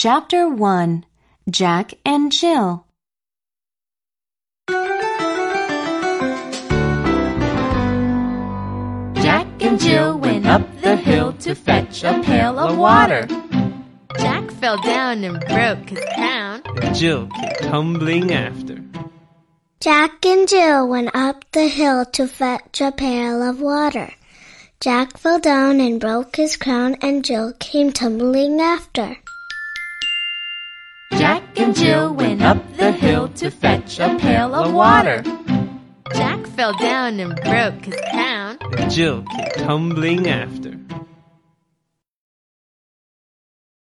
Chapter 1 Jack and Jill Jack and Jill went up the hill to fetch a pail of water. Jack fell down and broke his crown. Jill came tumbling after. Jack and Jill went up the hill to fetch a pail of water. Jack fell down and broke his crown, and Jill came tumbling after. Jack and Jill went up the hill to fetch a pail of water. Jack fell down and broke his crown. Jill came tumbling after.